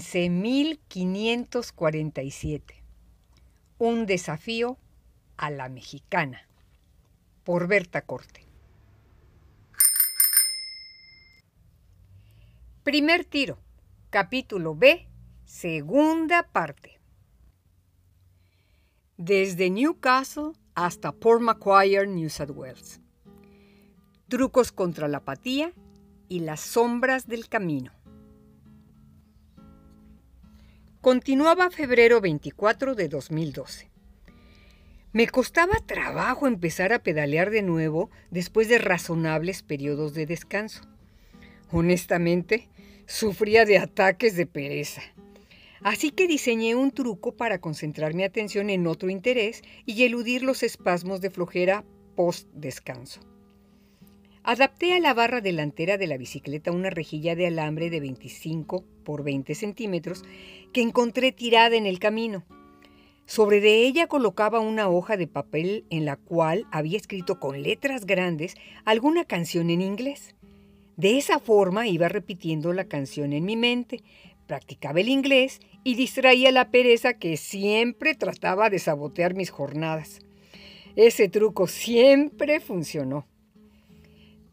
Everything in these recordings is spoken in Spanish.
15.547. Un desafío a la mexicana. Por Berta Corte. Primer tiro. Capítulo B. Segunda parte. Desde Newcastle hasta Port Macquarie, New South Wales. Trucos contra la apatía y las sombras del camino. Continuaba febrero 24 de 2012. Me costaba trabajo empezar a pedalear de nuevo después de razonables periodos de descanso. Honestamente, sufría de ataques de pereza. Así que diseñé un truco para concentrar mi atención en otro interés y eludir los espasmos de flojera post descanso. Adapté a la barra delantera de la bicicleta una rejilla de alambre de 25 por 20 centímetros que encontré tirada en el camino. Sobre de ella colocaba una hoja de papel en la cual había escrito con letras grandes alguna canción en inglés. De esa forma iba repitiendo la canción en mi mente, practicaba el inglés y distraía la pereza que siempre trataba de sabotear mis jornadas. Ese truco siempre funcionó.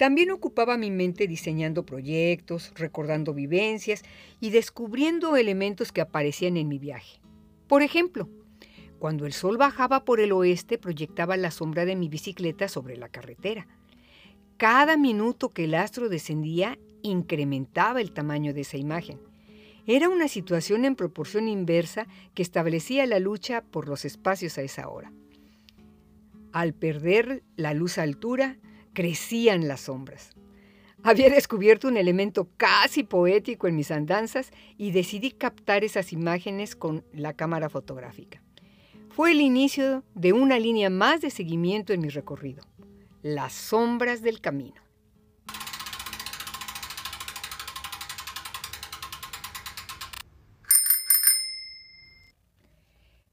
También ocupaba mi mente diseñando proyectos, recordando vivencias y descubriendo elementos que aparecían en mi viaje. Por ejemplo, cuando el sol bajaba por el oeste proyectaba la sombra de mi bicicleta sobre la carretera. Cada minuto que el astro descendía incrementaba el tamaño de esa imagen. Era una situación en proporción inversa que establecía la lucha por los espacios a esa hora. Al perder la luz a altura, crecían las sombras. Había descubierto un elemento casi poético en mis andanzas y decidí captar esas imágenes con la cámara fotográfica. Fue el inicio de una línea más de seguimiento en mi recorrido, las sombras del camino.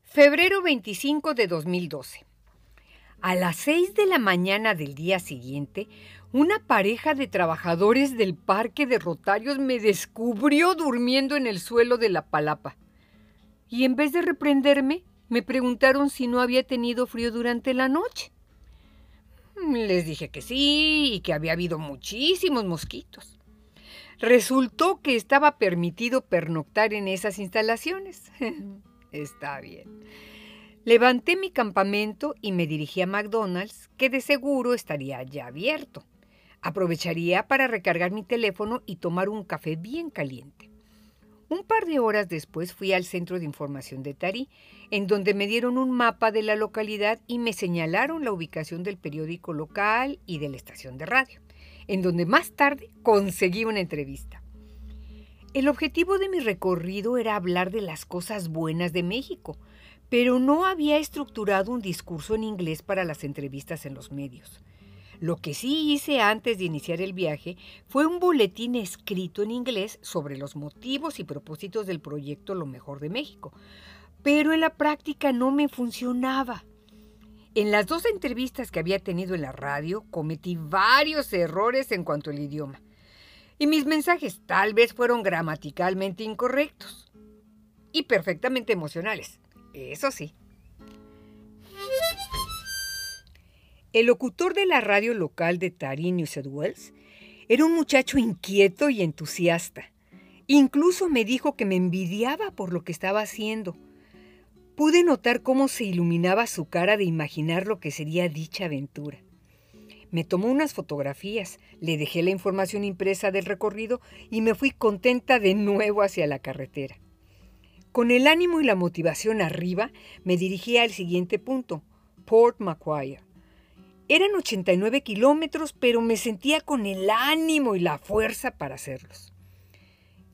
Febrero 25 de 2012. A las seis de la mañana del día siguiente, una pareja de trabajadores del parque de Rotarios me descubrió durmiendo en el suelo de la palapa. Y en vez de reprenderme, me preguntaron si no había tenido frío durante la noche. Les dije que sí y que había habido muchísimos mosquitos. Resultó que estaba permitido pernoctar en esas instalaciones. Está bien. Levanté mi campamento y me dirigí a McDonald's, que de seguro estaría ya abierto. Aprovecharía para recargar mi teléfono y tomar un café bien caliente. Un par de horas después fui al centro de información de Tari, en donde me dieron un mapa de la localidad y me señalaron la ubicación del periódico local y de la estación de radio, en donde más tarde conseguí una entrevista. El objetivo de mi recorrido era hablar de las cosas buenas de México, pero no había estructurado un discurso en inglés para las entrevistas en los medios. Lo que sí hice antes de iniciar el viaje fue un boletín escrito en inglés sobre los motivos y propósitos del proyecto Lo Mejor de México, pero en la práctica no me funcionaba. En las dos entrevistas que había tenido en la radio cometí varios errores en cuanto al idioma, y mis mensajes tal vez fueron gramaticalmente incorrectos y perfectamente emocionales. Eso sí. El locutor de la radio local de Tarín, New South era un muchacho inquieto y entusiasta. Incluso me dijo que me envidiaba por lo que estaba haciendo. Pude notar cómo se iluminaba su cara de imaginar lo que sería dicha aventura. Me tomó unas fotografías, le dejé la información impresa del recorrido y me fui contenta de nuevo hacia la carretera. Con el ánimo y la motivación arriba, me dirigí al siguiente punto, Port Macquarie. Eran 89 kilómetros, pero me sentía con el ánimo y la fuerza para hacerlos.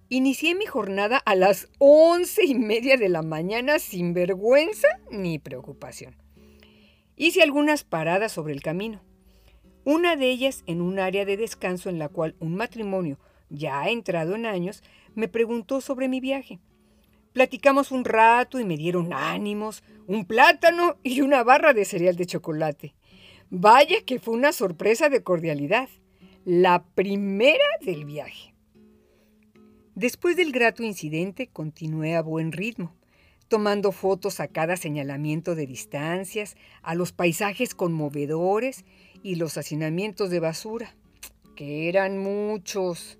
Inicié mi jornada a las once y media de la mañana sin vergüenza ni preocupación. Hice algunas paradas sobre el camino. Una de ellas en un área de descanso en la cual un matrimonio, ya entrado en años, me preguntó sobre mi viaje. Platicamos un rato y me dieron ánimos, un plátano y una barra de cereal de chocolate. Vaya que fue una sorpresa de cordialidad. La primera del viaje. Después del grato incidente, continué a buen ritmo, tomando fotos a cada señalamiento de distancias, a los paisajes conmovedores y los hacinamientos de basura, que eran muchos.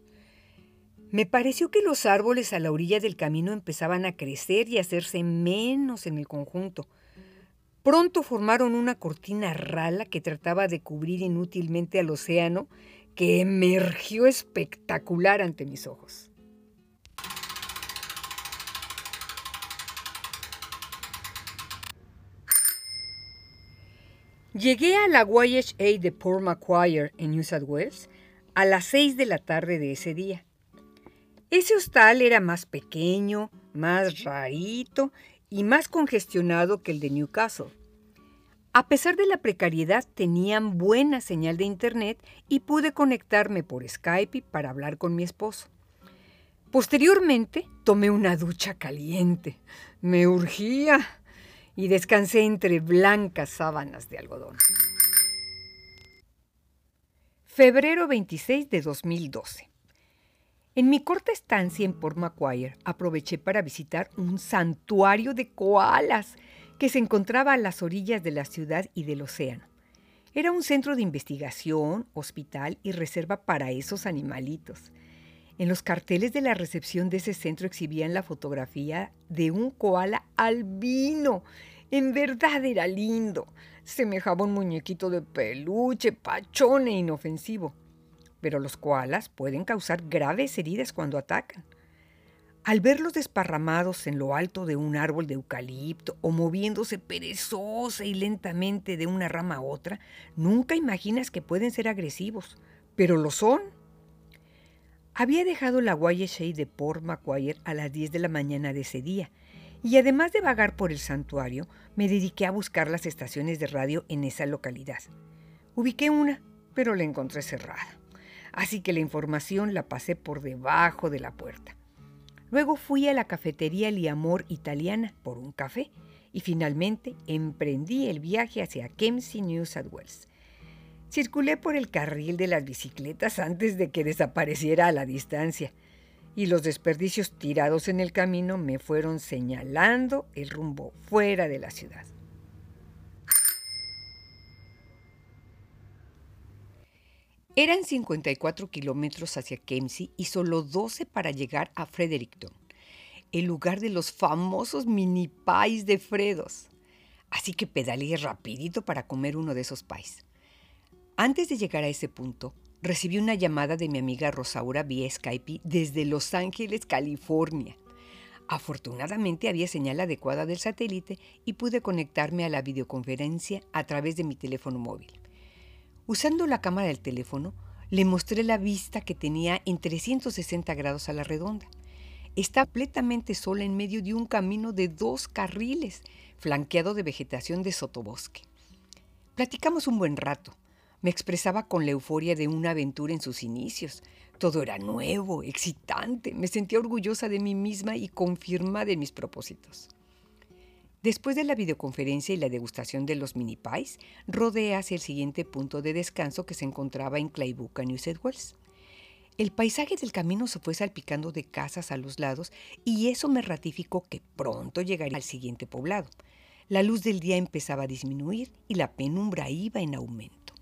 Me pareció que los árboles a la orilla del camino empezaban a crecer y a hacerse menos en el conjunto. Pronto formaron una cortina rala que trataba de cubrir inútilmente al océano que emergió espectacular ante mis ojos. Llegué a la YHA de Port Macquarie en New South Wales a las 6 de la tarde de ese día. Ese hostal era más pequeño, más rarito y más congestionado que el de Newcastle. A pesar de la precariedad, tenían buena señal de internet y pude conectarme por Skype para hablar con mi esposo. Posteriormente, tomé una ducha caliente. Me urgía y descansé entre blancas sábanas de algodón. Febrero 26 de 2012. En mi corta estancia en Port Macquarie aproveché para visitar un santuario de koalas que se encontraba a las orillas de la ciudad y del océano. Era un centro de investigación, hospital y reserva para esos animalitos. En los carteles de la recepción de ese centro exhibían la fotografía de un koala albino. En verdad era lindo. Semejaba un muñequito de peluche, pachón e inofensivo. Pero los koalas pueden causar graves heridas cuando atacan. Al verlos desparramados en lo alto de un árbol de eucalipto o moviéndose perezosa y lentamente de una rama a otra, nunca imaginas que pueden ser agresivos, pero lo son. Había dejado la YSA de Port Macquarie a las 10 de la mañana de ese día, y además de vagar por el santuario, me dediqué a buscar las estaciones de radio en esa localidad. Ubiqué una, pero la encontré cerrada, así que la información la pasé por debajo de la puerta. Luego fui a la cafetería Liamor italiana por un café y finalmente emprendí el viaje hacia Kempsey, New South Wales. Circulé por el carril de las bicicletas antes de que desapareciera a la distancia, y los desperdicios tirados en el camino me fueron señalando el rumbo fuera de la ciudad. Eran 54 kilómetros hacia Kempsey y solo 12 para llegar a Fredericton, el lugar de los famosos mini pies de Fredos. Así que pedaleé rapidito para comer uno de esos pies. Antes de llegar a ese punto, recibí una llamada de mi amiga Rosaura vía Skype desde Los Ángeles, California. Afortunadamente había señal adecuada del satélite y pude conectarme a la videoconferencia a través de mi teléfono móvil. Usando la cámara del teléfono, le mostré la vista que tenía en 360 grados a la redonda. Está completamente sola en medio de un camino de dos carriles, flanqueado de vegetación de sotobosque. Platicamos un buen rato. Me expresaba con la euforia de una aventura en sus inicios. Todo era nuevo, excitante. Me sentía orgullosa de mí misma y confirmada en mis propósitos. Después de la videoconferencia y la degustación de los mini pies, rodé hacia el siguiente punto de descanso que se encontraba en Claybuca, New South Wales. El paisaje del camino se fue salpicando de casas a los lados y eso me ratificó que pronto llegaría al siguiente poblado. La luz del día empezaba a disminuir y la penumbra iba en aumento.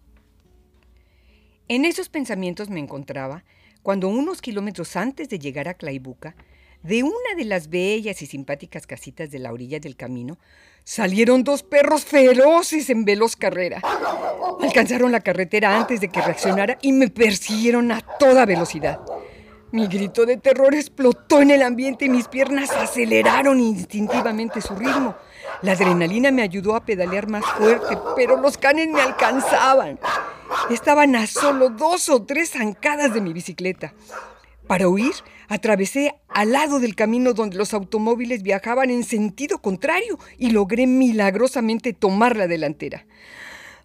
En esos pensamientos me encontraba cuando unos kilómetros antes de llegar a Claybuca, de una de las bellas y simpáticas casitas de la orilla del camino, salieron dos perros feroces en veloz carrera. Alcanzaron la carretera antes de que reaccionara y me persiguieron a toda velocidad. Mi grito de terror explotó en el ambiente y mis piernas aceleraron instintivamente su ritmo. La adrenalina me ayudó a pedalear más fuerte, pero los canes me alcanzaban. Estaban a solo dos o tres zancadas de mi bicicleta. Para huir, atravesé al lado del camino donde los automóviles viajaban en sentido contrario y logré milagrosamente tomar la delantera.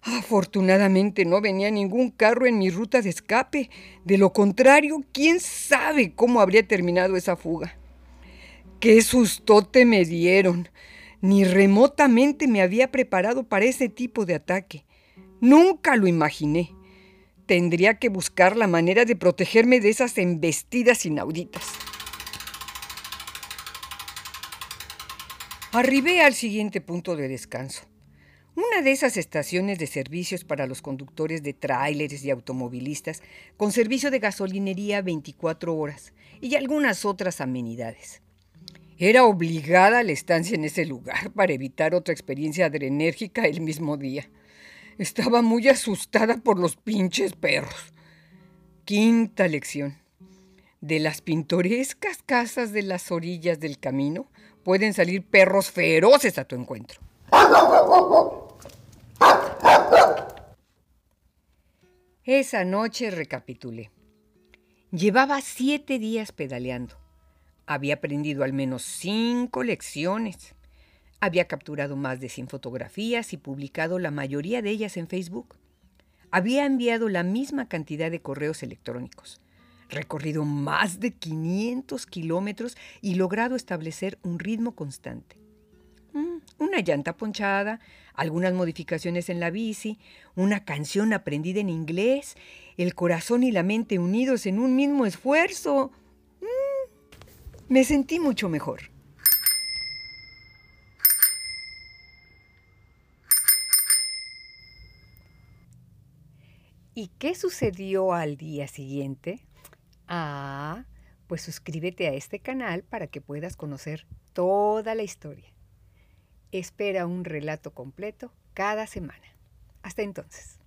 Afortunadamente no venía ningún carro en mi ruta de escape. De lo contrario, quién sabe cómo habría terminado esa fuga. ¡Qué sustote me dieron! Ni remotamente me había preparado para ese tipo de ataque. Nunca lo imaginé tendría que buscar la manera de protegerme de esas embestidas inauditas. Arribé al siguiente punto de descanso. Una de esas estaciones de servicios para los conductores de tráileres y automovilistas con servicio de gasolinería 24 horas y algunas otras amenidades. Era obligada la estancia en ese lugar para evitar otra experiencia adrenérgica el mismo día. Estaba muy asustada por los pinches perros. Quinta lección. De las pintorescas casas de las orillas del camino pueden salir perros feroces a tu encuentro. Esa noche recapitulé. Llevaba siete días pedaleando. Había aprendido al menos cinco lecciones. Había capturado más de 100 fotografías y publicado la mayoría de ellas en Facebook. Había enviado la misma cantidad de correos electrónicos, recorrido más de 500 kilómetros y logrado establecer un ritmo constante. Mm, una llanta ponchada, algunas modificaciones en la bici, una canción aprendida en inglés, el corazón y la mente unidos en un mismo esfuerzo. Mm, me sentí mucho mejor. ¿Y qué sucedió al día siguiente? Ah, pues suscríbete a este canal para que puedas conocer toda la historia. Espera un relato completo cada semana. Hasta entonces.